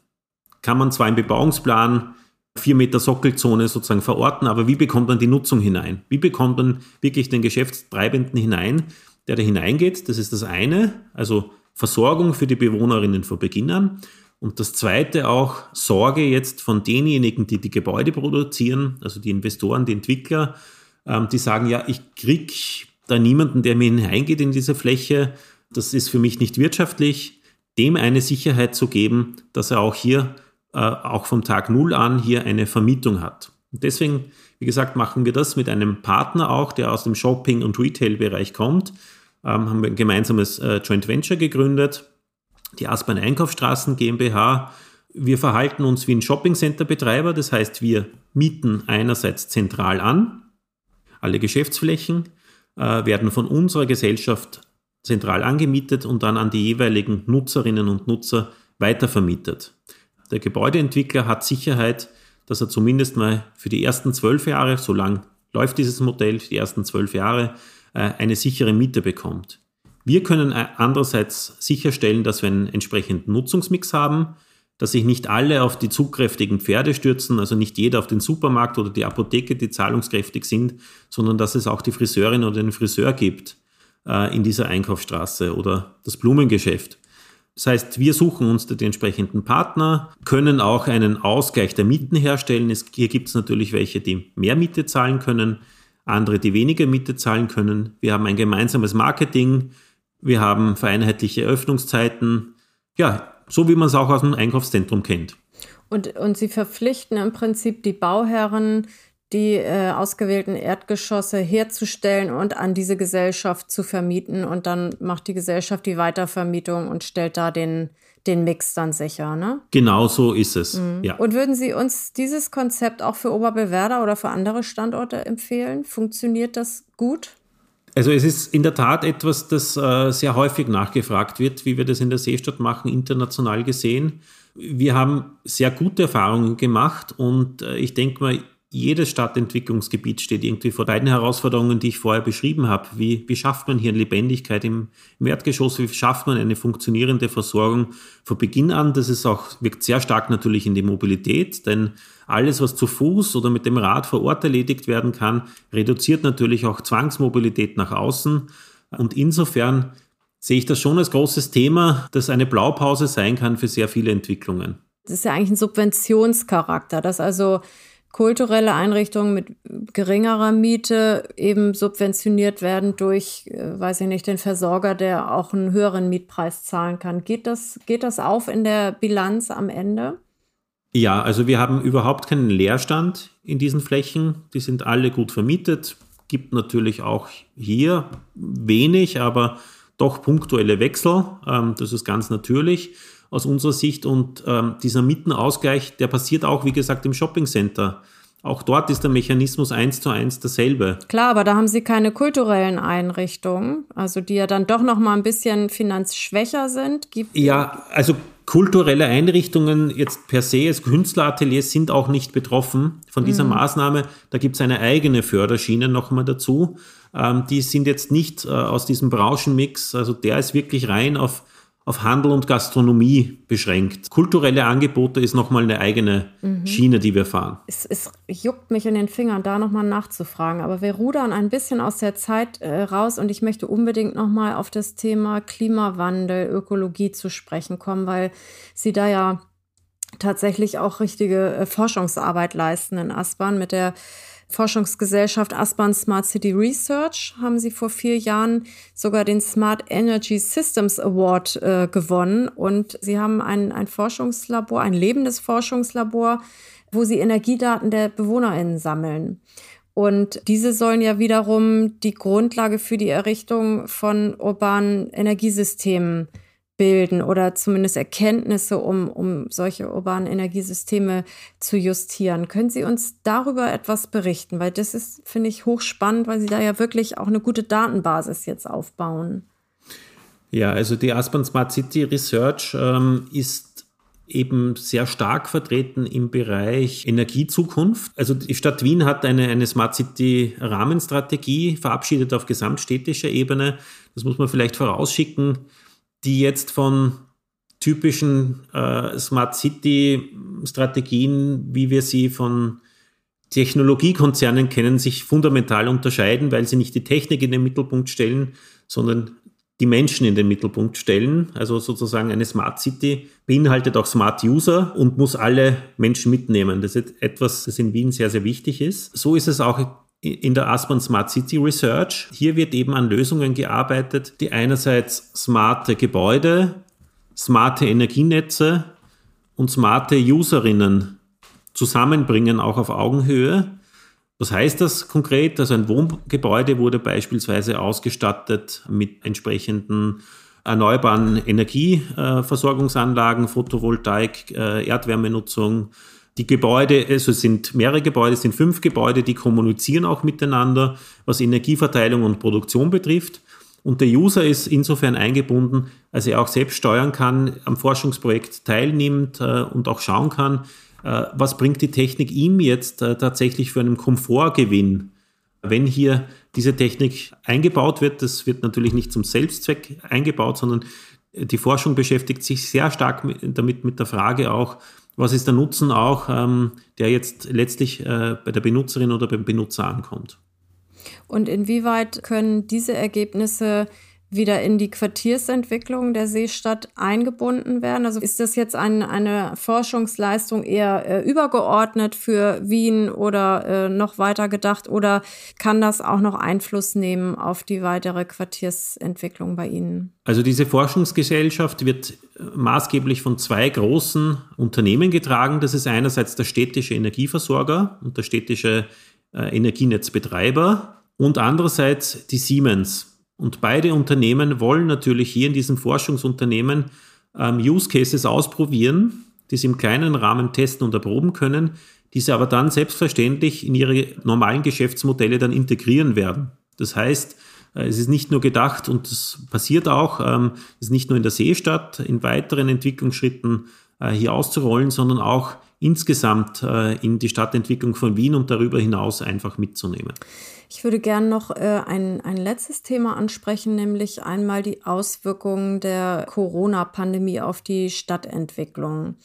Kann man zwar im Bebauungsplan vier Meter Sockelzone sozusagen verorten, aber wie bekommt man die Nutzung hinein? Wie bekommt man wirklich den Geschäftstreibenden hinein, der da hineingeht? Das ist das eine, also Versorgung für die Bewohnerinnen vor Beginn an. Und das zweite auch Sorge jetzt von denjenigen, die die Gebäude produzieren, also die Investoren, die Entwickler, ähm, die sagen, ja, ich krieg da niemanden, der mir hineingeht in diese Fläche. Das ist für mich nicht wirtschaftlich. Dem eine Sicherheit zu geben, dass er auch hier, äh, auch vom Tag Null an, hier eine Vermietung hat. Und deswegen, wie gesagt, machen wir das mit einem Partner auch, der aus dem Shopping- und Retail-Bereich kommt. Ähm, haben wir ein gemeinsames äh, Joint Venture gegründet, die Aspern Einkaufsstraßen GmbH. Wir verhalten uns wie ein Shopping-Center-Betreiber, das heißt, wir mieten einerseits zentral an, alle Geschäftsflächen, äh, werden von unserer Gesellschaft zentral angemietet und dann an die jeweiligen Nutzerinnen und Nutzer weitervermietet. Der Gebäudeentwickler hat Sicherheit, dass er zumindest mal für die ersten zwölf Jahre, so lang läuft dieses Modell, die ersten zwölf Jahre, äh, eine sichere Miete bekommt. Wir können äh, andererseits sicherstellen, dass wir einen entsprechenden Nutzungsmix haben, dass sich nicht alle auf die zugkräftigen Pferde stürzen, also nicht jeder auf den Supermarkt oder die Apotheke, die zahlungskräftig sind, sondern dass es auch die Friseurin oder den Friseur gibt äh, in dieser Einkaufsstraße oder das Blumengeschäft. Das heißt, wir suchen uns die entsprechenden Partner, können auch einen Ausgleich der Mieten herstellen. Es, hier gibt es natürlich welche, die mehr Miete zahlen können, andere, die weniger Miete zahlen können. Wir haben ein gemeinsames Marketing, wir haben vereinheitliche Öffnungszeiten. Ja, so wie man es auch aus dem Einkaufszentrum kennt. Und, und Sie verpflichten im Prinzip die Bauherren, die äh, ausgewählten Erdgeschosse herzustellen und an diese Gesellschaft zu vermieten. Und dann macht die Gesellschaft die Weitervermietung und stellt da den, den Mix dann sicher, ne? Genau so ist es. Mhm. Ja. Und würden Sie uns dieses Konzept auch für Oberbewerder oder für andere Standorte empfehlen? Funktioniert das gut? Also es ist in der Tat etwas, das äh, sehr häufig nachgefragt wird, wie wir das in der Seestadt machen, international gesehen. Wir haben sehr gute Erfahrungen gemacht und äh, ich denke mal, jedes Stadtentwicklungsgebiet steht irgendwie vor beiden Herausforderungen, die ich vorher beschrieben habe. Wie, wie schafft man hier Lebendigkeit im, im, Erdgeschoss? Wie schafft man eine funktionierende Versorgung von Beginn an? Das ist auch, wirkt sehr stark natürlich in die Mobilität, denn alles, was zu Fuß oder mit dem Rad vor Ort erledigt werden kann, reduziert natürlich auch Zwangsmobilität nach außen. Und insofern sehe ich das schon als großes Thema, das eine Blaupause sein kann für sehr viele Entwicklungen. Das ist ja eigentlich ein Subventionscharakter, dass also kulturelle Einrichtungen mit geringerer Miete eben subventioniert werden durch, äh, weiß ich nicht, den Versorger, der auch einen höheren Mietpreis zahlen kann. Geht das, geht das auf in der Bilanz am Ende? Ja, also wir haben überhaupt keinen Leerstand in diesen Flächen. Die sind alle gut vermietet. Gibt natürlich auch hier wenig, aber doch punktuelle Wechsel. Ähm, das ist ganz natürlich aus unserer Sicht. Und ähm, dieser Mietenausgleich, der passiert auch, wie gesagt, im Shoppingcenter. Auch dort ist der Mechanismus eins zu eins dasselbe. Klar, aber da haben Sie keine kulturellen Einrichtungen, also die ja dann doch noch mal ein bisschen finanzschwächer sind. Gibt ja, also kulturelle Einrichtungen jetzt per se als Künstlerateliers sind auch nicht betroffen von dieser mhm. Maßnahme. Da gibt es eine eigene Förderschiene nochmal dazu. Ähm, die sind jetzt nicht äh, aus diesem Branchenmix, also der ist wirklich rein auf auf Handel und Gastronomie beschränkt. Kulturelle Angebote ist nochmal eine eigene mhm. Schiene, die wir fahren. Es, es, juckt mich in den Fingern, da nochmal nachzufragen. Aber wir rudern ein bisschen aus der Zeit äh, raus und ich möchte unbedingt nochmal auf das Thema Klimawandel, Ökologie zu sprechen kommen, weil Sie da ja tatsächlich auch richtige äh, Forschungsarbeit leisten in Aspern mit der Forschungsgesellschaft Aspan Smart City Research haben sie vor vier Jahren sogar den Smart Energy Systems Award äh, gewonnen. Und sie haben ein, ein Forschungslabor, ein lebendes Forschungslabor, wo sie Energiedaten der BewohnerInnen sammeln. Und diese sollen ja wiederum die Grundlage für die Errichtung von urbanen Energiesystemen bilden oder zumindest Erkenntnisse, um, um solche urbanen Energiesysteme zu justieren. Können Sie uns darüber etwas berichten? Weil das ist, finde ich, hochspannend, weil Sie da ja wirklich auch eine gute Datenbasis jetzt aufbauen. Ja, also die Aspen Smart City Research ähm, ist eben sehr stark vertreten im Bereich Energiezukunft. Also die Stadt Wien hat eine, eine Smart City Rahmenstrategie verabschiedet auf gesamtstädtischer Ebene. Das muss man vielleicht vorausschicken die jetzt von typischen äh, Smart City-Strategien, wie wir sie von Technologiekonzernen kennen, sich fundamental unterscheiden, weil sie nicht die Technik in den Mittelpunkt stellen, sondern die Menschen in den Mittelpunkt stellen. Also sozusagen eine Smart City beinhaltet auch Smart User und muss alle Menschen mitnehmen. Das ist etwas, das in Wien sehr, sehr wichtig ist. So ist es auch in der Aspen Smart City Research. Hier wird eben an Lösungen gearbeitet, die einerseits smarte Gebäude, smarte Energienetze und smarte Userinnen zusammenbringen, auch auf Augenhöhe. Was heißt das konkret? Also ein Wohngebäude wurde beispielsweise ausgestattet mit entsprechenden erneuerbaren Energieversorgungsanlagen, Photovoltaik, äh, Erdwärmenutzung, die Gebäude, also sind mehrere Gebäude, sind fünf Gebäude, die kommunizieren auch miteinander, was Energieverteilung und Produktion betrifft. Und der User ist insofern eingebunden, als er auch selbst steuern kann, am Forschungsprojekt teilnimmt äh, und auch schauen kann, äh, was bringt die Technik ihm jetzt äh, tatsächlich für einen Komfortgewinn. Wenn hier diese Technik eingebaut wird, das wird natürlich nicht zum Selbstzweck eingebaut, sondern die Forschung beschäftigt sich sehr stark damit mit der Frage auch, was ist der Nutzen auch, ähm, der jetzt letztlich äh, bei der Benutzerin oder beim Benutzer ankommt. Und inwieweit können diese Ergebnisse wieder in die Quartiersentwicklung der Seestadt eingebunden werden? Also ist das jetzt ein, eine Forschungsleistung eher äh, übergeordnet für Wien oder äh, noch weiter gedacht oder kann das auch noch Einfluss nehmen auf die weitere Quartiersentwicklung bei Ihnen? Also diese Forschungsgesellschaft wird äh, maßgeblich von zwei großen Unternehmen getragen. Das ist einerseits der städtische Energieversorger und der städtische äh, Energienetzbetreiber und andererseits die Siemens. Und beide Unternehmen wollen natürlich hier in diesem Forschungsunternehmen ähm, Use Cases ausprobieren, die sie im kleinen Rahmen testen und erproben können, die sie aber dann selbstverständlich in ihre normalen Geschäftsmodelle dann integrieren werden. Das heißt, Äh, es ist nicht nur gedacht und das passiert auch, ähm, es ist nicht nur in der Seestadt in weiteren Entwicklungsschritten äh, hier auszurollen, sondern auch insgesamt äh, in die Stadtentwicklung von Wien und darüber hinaus einfach mitzunehmen. Ich würde gerne noch äh, ein, ein letztes Thema ansprechen, nämlich einmal die Auswirkungen der Corona-Pandemie auf die Stadtentwicklung.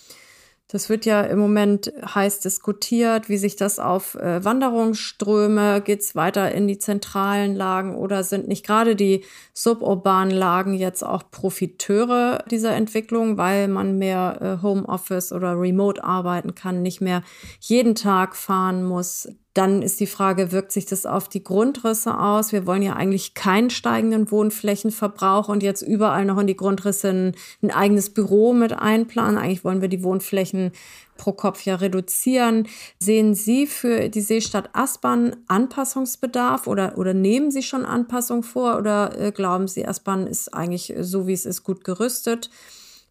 Das wird ja im Moment heiß diskutiert, wie sich das auf äh, Wanderungsströme, geht es weiter in die zentralen Lagen oder sind nicht gerade die suburbanen Lagen jetzt auch Profiteure dieser Entwicklung, weil man mehr äh, Homeoffice oder Remote arbeiten kann, nicht mehr jeden Tag fahren muss. Dann ist die Frage, wirkt sich das auf die Grundrisse aus? Wir wollen ja eigentlich keinen steigenden Wohnflächenverbrauch und jetzt überall noch in die Grundrisse ein, ein eigenes Büro mit einplanen. Eigentlich wollen wir die Wohnflächen pro Kopf ja reduzieren. Sehen Sie für die Seestadt Aspern Anpassungsbedarf oder, oder nehmen Sie schon Anpassung vor oder äh, glauben Sie, Aspern ist eigentlich so, wie es ist, gut gerüstet?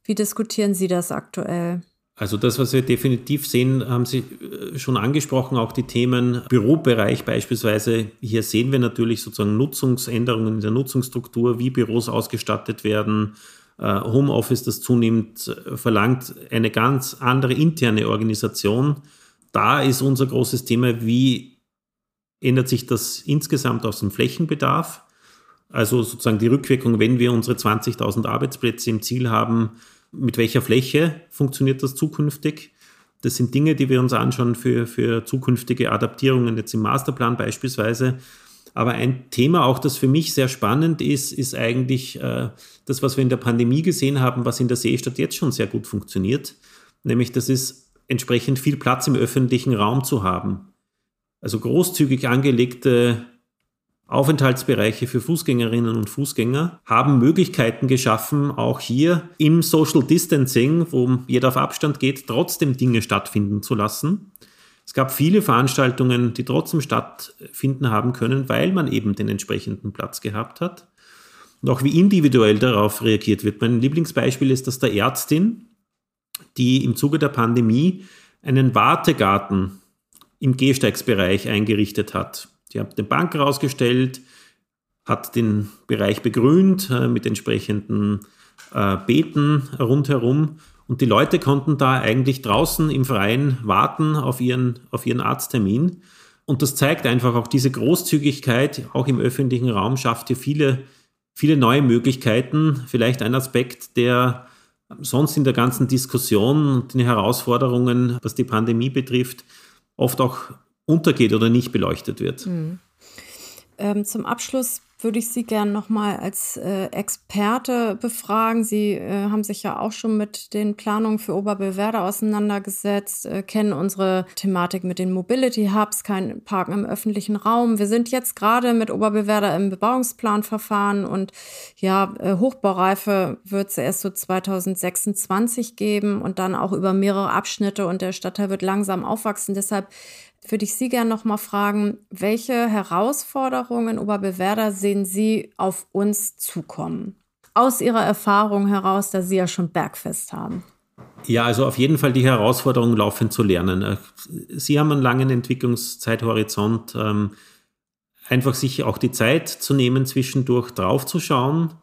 Wie diskutieren Sie das aktuell? Also das, was wir definitiv sehen, haben Sie äh, schon angesprochen, auch die Themen Bürobereich beispielsweise. Hier sehen wir natürlich sozusagen Nutzungsänderungen in der Nutzungsstruktur, wie Büros ausgestattet werden. Äh, Homeoffice, das zunimmt, äh, verlangt eine ganz andere interne Organisation. Da ist unser großes Thema, wie ändert sich das insgesamt aus dem Flächenbedarf? Also sozusagen die Rückwirkung, wenn wir unsere 20.000 Arbeitsplätze im Ziel haben, mit welcher Fläche funktioniert das zukünftig? Das sind Dinge, die wir uns anschauen für, für zukünftige Adaptierungen, jetzt im Masterplan beispielsweise. Aber ein Thema auch, das für mich sehr spannend ist, ist eigentlich äh, das, was wir in der Pandemie gesehen haben, was in der Seestadt jetzt schon sehr gut funktioniert. Nämlich, das ist entsprechend viel Platz im öffentlichen Raum zu haben. Also großzügig angelegte Aufenthaltsbereiche für Fußgängerinnen und Fußgänger haben Möglichkeiten geschaffen, auch hier im Social Distancing, wo jeder auf Abstand geht, trotzdem Dinge stattfinden zu lassen. Es gab viele Veranstaltungen, die trotzdem stattfinden haben können, weil man eben den entsprechenden Platz gehabt hat. Und auch wie individuell darauf reagiert wird. Mein Lieblingsbeispiel ist das der Ärztin, die im Zuge der Pandemie einen Wartegarten im Gehsteigsbereich eingerichtet hat Sie hat eine Bank rausgestellt, hat den Bereich begrünt äh, mit entsprechenden äh, Beeten rundherum und die Leute konnten da eigentlich draußen im Freien warten auf ihren, auf ihren Arzttermin. Und das zeigt einfach auch diese Großzügigkeit, auch im öffentlichen Raum, schafft hier viele, viele neue Möglichkeiten. Vielleicht ein Aspekt, der sonst in der ganzen Diskussion und den Herausforderungen, was die Pandemie betrifft, oft auch untergeht oder nicht beleuchtet wird. Mhm. Ähm, zum Abschluss würde ich Sie gerne nochmal als äh, Experte befragen. Sie äh, haben sich ja auch schon mit den Planungen für Oberbillwerder auseinandergesetzt, äh, kennen unsere Thematik mit den Mobility Hubs, kein Parken im öffentlichen Raum. Wir sind jetzt gerade mit Oberbillwerder im Bebauungsplanverfahren und ja, äh, Hochbaureife wird es erst so 2026 geben und dann auch über mehrere Abschnitte und der Stadtteil wird langsam aufwachsen. Deshalb würde ich Sie gerne noch mal fragen, welche Herausforderungen Oberbewerder sehen Sie auf uns zukommen? Aus Ihrer Erfahrung heraus, da Sie ja schon Bergfest haben. Ja, also auf jeden Fall die Herausforderung, laufend zu lernen. Äh, Sie haben einen langen Entwicklungszeithorizont. Ähm, einfach sich auch die Zeit zu nehmen, zwischendurch draufzuschauen,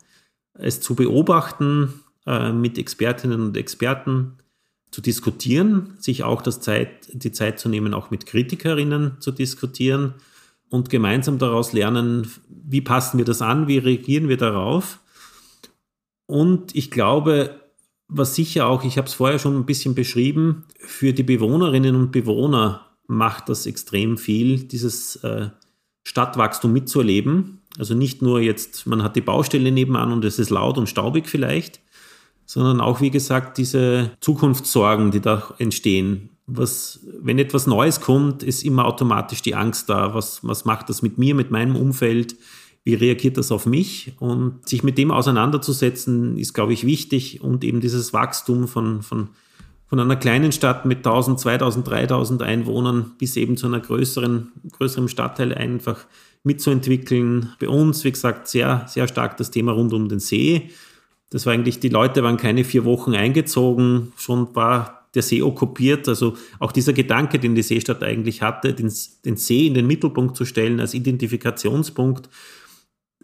es zu beobachten, äh, mit Expertinnen und Experten zu diskutieren, sich auch das Zeit, die Zeit zu nehmen, auch mit Kritikerinnen zu diskutieren und gemeinsam daraus lernen, wie passen wir das an, wie reagieren wir darauf. Und ich glaube, was sicher auch, ich habe es vorher schon ein bisschen beschrieben, für die Bewohnerinnen und Bewohner macht das extrem viel, dieses äh, Stadtwachstum mitzuerleben. Also nicht nur jetzt, man hat die Baustelle nebenan und es ist laut und staubig vielleicht, sondern auch, wie gesagt, diese Zukunftssorgen, die da entstehen. Was, wenn etwas Neues kommt, ist immer automatisch die Angst da. Was, was macht das mit mir, mit meinem Umfeld? Wie reagiert das auf mich? Und sich mit dem auseinanderzusetzen, ist, glaube ich, wichtig. Und eben dieses Wachstum von, von, von einer kleinen Stadt mit 1000, 2000, 3000 Einwohnern bis eben zu einer größeren, größeren Stadtteil einfach mitzuentwickeln. Bei uns, wie gesagt, sehr, sehr stark das Thema rund um den See das war eigentlich, die Leute waren keine vier Wochen eingezogen, schon war der See okkupiert. Also auch dieser Gedanke, den die Seestadt eigentlich hatte, den, den See in den Mittelpunkt zu stellen als Identifikationspunkt,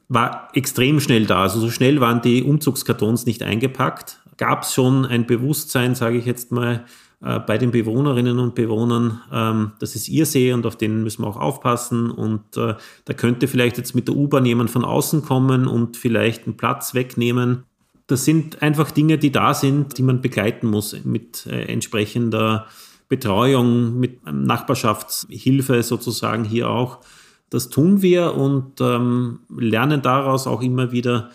war extrem schnell da. Also so schnell waren die Umzugskartons nicht eingepackt. Gab es schon ein Bewusstsein, sage ich jetzt mal, äh, bei den Bewohnerinnen und Bewohnern, ähm, das ist ihr See und auf den müssen wir auch aufpassen. Und äh, da könnte vielleicht jetzt mit der U-Bahn jemand von außen kommen und vielleicht einen Platz wegnehmen. Das sind einfach Dinge, die da sind, die man begleiten muss mit äh, entsprechender Betreuung, mit Nachbarschaftshilfe sozusagen hier auch. Das tun wir und ähm, lernen daraus auch immer wieder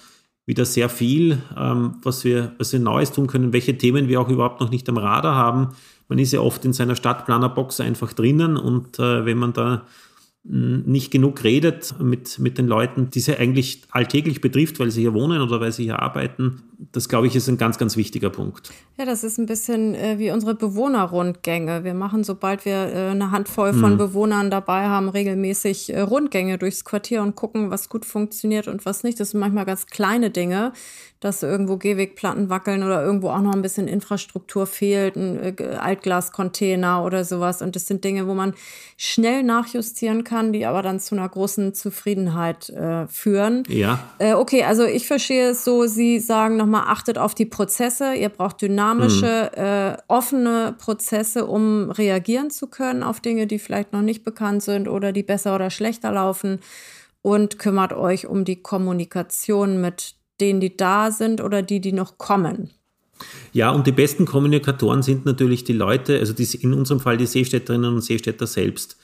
wieder sehr viel, ähm, was, wir, was wir Neues tun können, welche Themen wir auch überhaupt noch nicht am Radar haben. Man ist ja oft in seiner Stadtplanerbox einfach drinnen und äh, wenn man da nicht genug redet mit, mit den Leuten, die sie eigentlich alltäglich betrifft, weil sie hier wohnen oder weil sie hier arbeiten. Das, glaube ich, ist ein ganz, ganz wichtiger Punkt. Ja, das ist ein bisschen äh, wie unsere Bewohnerrundgänge. Wir machen, sobald wir äh, eine Handvoll von hm. Bewohnern dabei haben, regelmäßig äh, Rundgänge durchs Quartier und gucken, was gut funktioniert und was nicht. Das sind manchmal ganz kleine Dinge, dass irgendwo Gehwegplatten wackeln oder irgendwo auch noch ein bisschen Infrastruktur fehlt, ein äh, Altglascontainer oder sowas. Und das sind Dinge, wo man schnell nachjustieren kann, die aber dann zu einer großen Zufriedenheit äh, führen. Ja. Äh, okay, also ich verstehe es so, Sie sagen nochmal, achtet auf die Prozesse. Ihr braucht dynamische, mhm. äh, offene Prozesse, um reagieren zu können auf Dinge, die vielleicht noch nicht bekannt sind oder die besser oder schlechter laufen. Und kümmert euch um die Kommunikation mit denen, die da sind oder die, die noch kommen. Ja, und die besten Kommunikatoren sind natürlich die Leute, also die, in unserem Fall die Seestädterinnen und Seestädter selbst.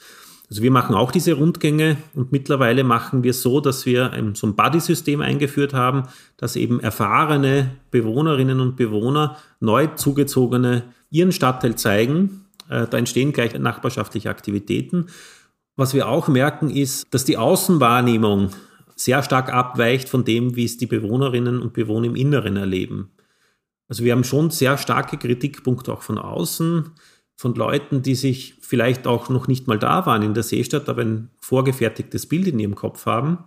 Also wir machen auch diese Rundgänge und mittlerweile machen wir so, dass wir so ein Buddy-System eingeführt haben, dass eben erfahrene Bewohnerinnen und Bewohner, neu zugezogene, ihren Stadtteil zeigen. Äh, da entstehen gleich nachbarschaftliche Aktivitäten. Was wir auch merken ist, dass die Außenwahrnehmung sehr stark abweicht von dem, wie es die Bewohnerinnen und Bewohner im Inneren erleben. Also wir haben schon sehr starke Kritikpunkte auch von außen, von Leuten, die sich vielleicht auch noch nicht mal da waren in der Seestadt, aber ein vorgefertigtes Bild in ihrem Kopf haben,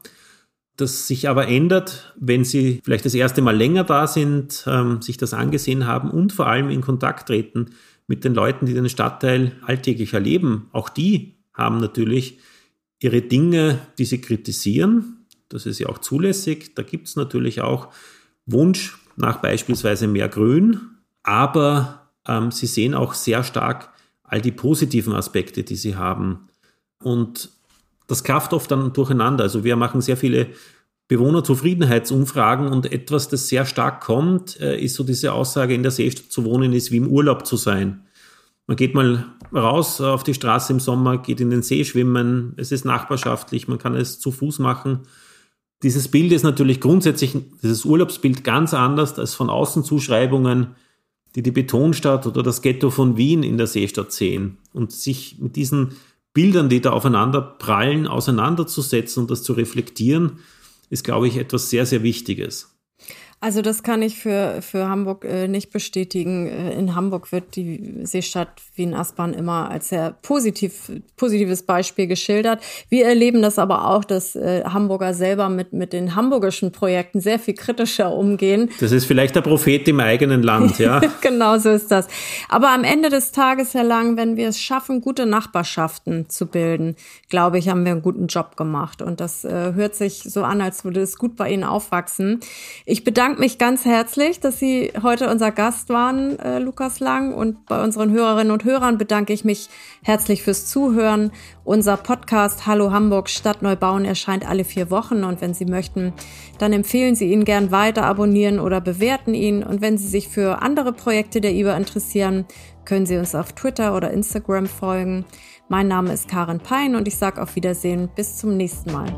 das sich aber ändert, wenn sie vielleicht das erste Mal länger da sind, ähm, sich das angesehen haben und vor allem in Kontakt treten mit den Leuten, die den Stadtteil alltäglich erleben. Auch die haben natürlich ihre Dinge, die sie kritisieren, das ist ja auch zulässig. Da gibt es natürlich auch Wunsch nach beispielsweise mehr Grün, aber ähm, sie sehen auch sehr stark all die positiven Aspekte, die sie haben. Und das klafft oft dann durcheinander. Also wir machen sehr viele Bewohnerzufriedenheitsumfragen und etwas, das sehr stark kommt, äh, ist so diese Aussage, in der Seestadt zu wohnen ist wie im Urlaub zu sein. Man geht mal raus auf die Straße im Sommer, geht in den See schwimmen, es ist nachbarschaftlich, man kann es zu Fuß machen dieses Bild ist natürlich grundsätzlich, dieses Urlaubsbild ganz anders als von außen Zuschreibungen, die die Betonstadt oder das Ghetto von Wien in der Seestadt sehen. Und sich mit diesen Bildern, die da aufeinander prallen, auseinanderzusetzen und das zu reflektieren, ist, glaube ich, etwas sehr, sehr Wichtiges. Also das kann ich für, für Hamburg äh, nicht bestätigen. Äh, in Hamburg wird die Seestadt Wien-Aspern immer als sehr positiv, positives Beispiel geschildert. Wir erleben das aber auch, dass äh, Hamburger selber mit, mit den hamburgischen Projekten sehr viel kritischer umgehen. Das ist vielleicht der Prophet im eigenen Land, ja. genau so ist das. Aber am Ende des Tages, Herr Lang, wenn wir es schaffen, gute Nachbarschaften zu bilden, glaube ich, haben wir einen guten Job gemacht. Und das äh, hört sich so an, als würde es gut bei Ihnen aufwachsen. Ich bedanke bedanke mich ganz herzlich, dass Sie heute unser Gast waren, äh, Lukas Lang. Und bei unseren Hörerinnen und Hörern bedanke ich mich herzlich fürs Zuhören. Unser Podcast Hallo Hamburg Stadt Neubauen erscheint alle vier Wochen. Und wenn Sie möchten, dann empfehlen Sie ihn gern weiter, abonnieren oder bewerten ihn. Und wenn Sie sich für andere Projekte der IBA interessieren, können Sie uns auf Twitter oder Instagram folgen. Mein Name ist Karin Pein und ich sage auf Wiedersehen. Bis zum nächsten Mal.